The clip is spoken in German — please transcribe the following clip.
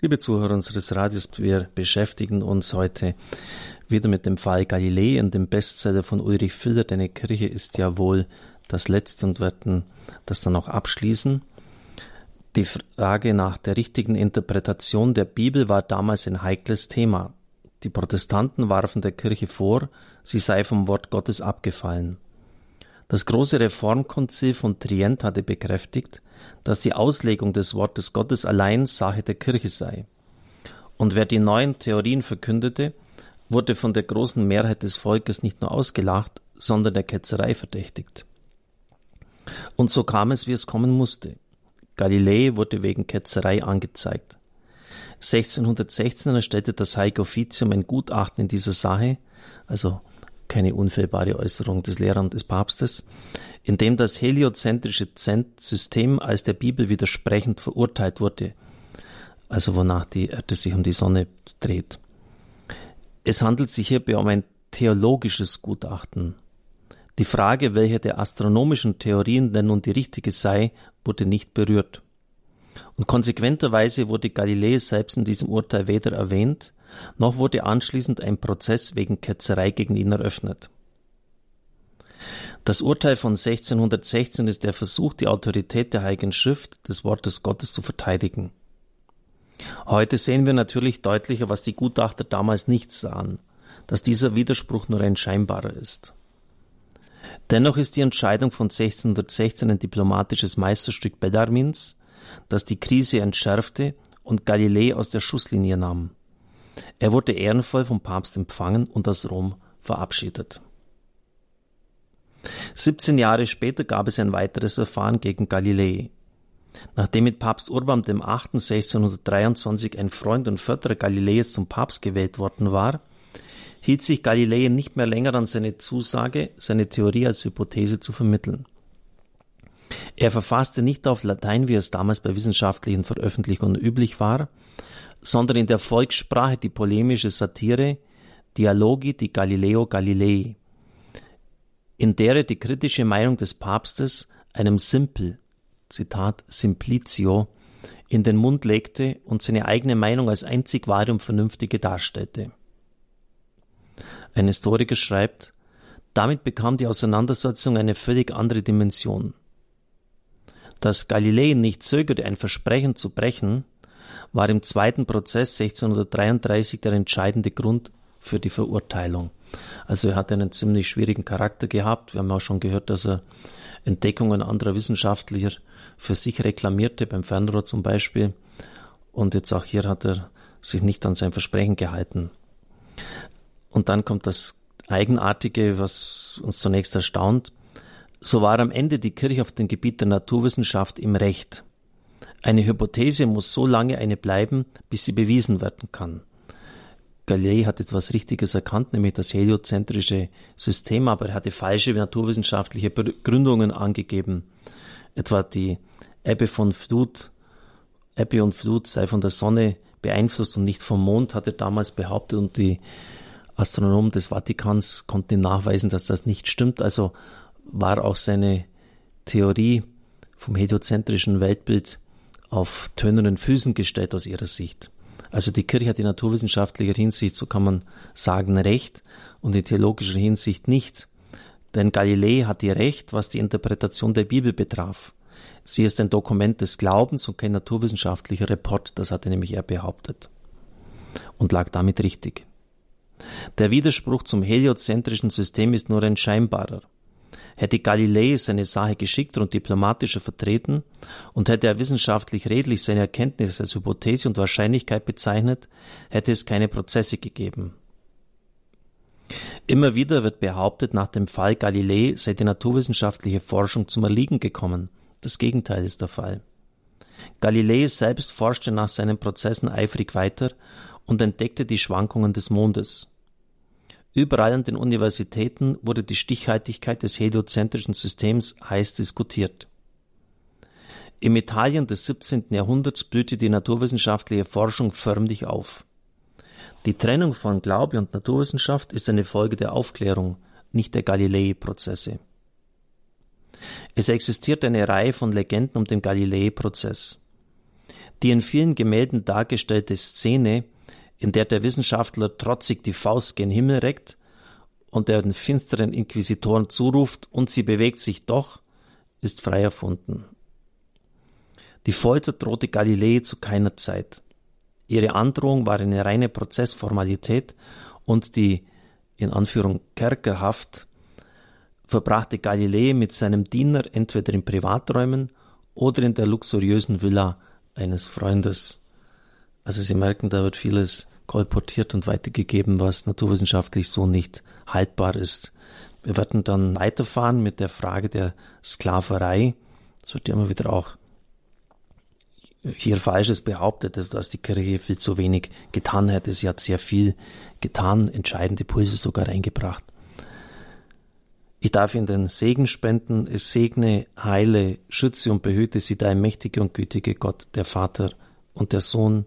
Liebe Zuhörer unseres Radios, wir beschäftigen uns heute wieder mit dem Fall Galilei und dem Bestseller von Ulrich Filler. Deine Kirche ist ja wohl das letzte und werden das dann auch abschließen. Die Frage nach der richtigen Interpretation der Bibel war damals ein heikles Thema. Die Protestanten warfen der Kirche vor, sie sei vom Wort Gottes abgefallen. Das große Reformkonzil von Trient hatte bekräftigt, dass die Auslegung des Wortes Gottes allein Sache der Kirche sei. Und wer die neuen Theorien verkündete, wurde von der großen Mehrheit des Volkes nicht nur ausgelacht, sondern der Ketzerei verdächtigt. Und so kam es, wie es kommen musste. Galilei wurde wegen Ketzerei angezeigt. 1616 erstellte das Heilige Offizium ein Gutachten in dieser Sache, also keine unfehlbare Äußerung des Lehrers des Papstes, in dem das heliozentrische System als der Bibel widersprechend verurteilt wurde, also wonach die Erde sich um die Sonne dreht. Es handelt sich hierbei um ein theologisches Gutachten. Die Frage, welche der astronomischen Theorien denn nun die richtige sei, wurde nicht berührt. Und konsequenterweise wurde Galilei selbst in diesem Urteil weder erwähnt, noch wurde anschließend ein Prozess wegen Ketzerei gegen ihn eröffnet. Das Urteil von 1616 ist der Versuch, die Autorität der Heiligen Schrift, des Wortes Gottes zu verteidigen. Heute sehen wir natürlich deutlicher, was die Gutachter damals nicht sahen, dass dieser Widerspruch nur ein scheinbarer ist. Dennoch ist die Entscheidung von 1616 ein diplomatisches Meisterstück Bellarmins, das die Krise entschärfte und Galilei aus der Schusslinie nahm. Er wurde ehrenvoll vom Papst empfangen und aus Rom verabschiedet. 17 Jahre später gab es ein weiteres Verfahren gegen Galilei. Nachdem mit Papst Urban dem 8. 1623 ein Freund und Förderer Galileis zum Papst gewählt worden war, hielt sich Galilei nicht mehr länger an seine Zusage, seine Theorie als Hypothese zu vermitteln. Er verfasste nicht auf Latein, wie es damals bei wissenschaftlichen Veröffentlichungen üblich war, sondern in der Volkssprache die polemische Satire Dialogi di Galileo Galilei, in der er die kritische Meinung des Papstes einem Simpel, Zitat Simplicio, in den Mund legte und seine eigene Meinung als einzig wahre und vernünftige darstellte. Ein Historiker schreibt, damit bekam die Auseinandersetzung eine völlig andere Dimension. Dass Galilei nicht zögerte, ein Versprechen zu brechen, war im zweiten Prozess 1633 der entscheidende Grund für die Verurteilung. Also er hat einen ziemlich schwierigen Charakter gehabt. Wir haben auch schon gehört, dass er Entdeckungen anderer Wissenschaftler für sich reklamierte, beim Fernrohr zum Beispiel. Und jetzt auch hier hat er sich nicht an sein Versprechen gehalten. Und dann kommt das Eigenartige, was uns zunächst erstaunt. So war am Ende die Kirche auf dem Gebiet der Naturwissenschaft im Recht. Eine Hypothese muss so lange eine bleiben, bis sie bewiesen werden kann. Galilei hat etwas Richtiges erkannt, nämlich das heliozentrische System, aber er hatte falsche naturwissenschaftliche Begründungen angegeben. Etwa die Ebbe von Flut, Ebbe und Flut sei von der Sonne beeinflusst und nicht vom Mond, hat er damals behauptet und die Astronomen des Vatikans konnten nachweisen, dass das nicht stimmt. Also war auch seine Theorie vom heliozentrischen Weltbild auf tönenden Füßen gestellt aus ihrer Sicht. Also die Kirche hat in naturwissenschaftlicher Hinsicht, so kann man sagen, recht und in theologischer Hinsicht nicht. Denn Galilei hat ihr Recht, was die Interpretation der Bibel betraf. Sie ist ein Dokument des Glaubens und kein naturwissenschaftlicher Report, das hatte nämlich er behauptet. Und lag damit richtig. Der Widerspruch zum heliozentrischen System ist nur ein scheinbarer. Hätte Galilei seine Sache geschickter und diplomatischer vertreten und hätte er wissenschaftlich redlich seine Erkenntnisse als Hypothese und Wahrscheinlichkeit bezeichnet, hätte es keine Prozesse gegeben. Immer wieder wird behauptet, nach dem Fall Galilei sei die naturwissenschaftliche Forschung zum Erliegen gekommen. Das Gegenteil ist der Fall. Galilei selbst forschte nach seinen Prozessen eifrig weiter und entdeckte die Schwankungen des Mondes. Überall an den Universitäten wurde die Stichhaltigkeit des heliozentrischen Systems heiß diskutiert. Im Italien des 17. Jahrhunderts blühte die naturwissenschaftliche Forschung förmlich auf. Die Trennung von Glaube und Naturwissenschaft ist eine Folge der Aufklärung, nicht der Galilei-Prozesse. Es existiert eine Reihe von Legenden um den Galilei-Prozess. Die in vielen Gemälden dargestellte Szene, in der der Wissenschaftler trotzig die Faust gen Himmel reckt und der den finsteren Inquisitoren zuruft, und sie bewegt sich doch, ist frei erfunden. Die Folter drohte Galilei zu keiner Zeit. Ihre Androhung war eine reine Prozessformalität und die in Anführung Kerkerhaft verbrachte Galilei mit seinem Diener entweder in Privaträumen oder in der luxuriösen Villa eines Freundes. Also Sie merken, da wird vieles kolportiert und weitergegeben, was naturwissenschaftlich so nicht haltbar ist. Wir werden dann weiterfahren mit der Frage der Sklaverei. Es wird ja immer wieder auch hier Falsches behauptet, dass die Kirche viel zu wenig getan hätte. Sie hat sehr viel getan, entscheidende Pulse sogar eingebracht. Ich darf Ihnen den Segen spenden. Es segne, heile, schütze und behüte Sie der mächtige und gütige Gott, der Vater und der Sohn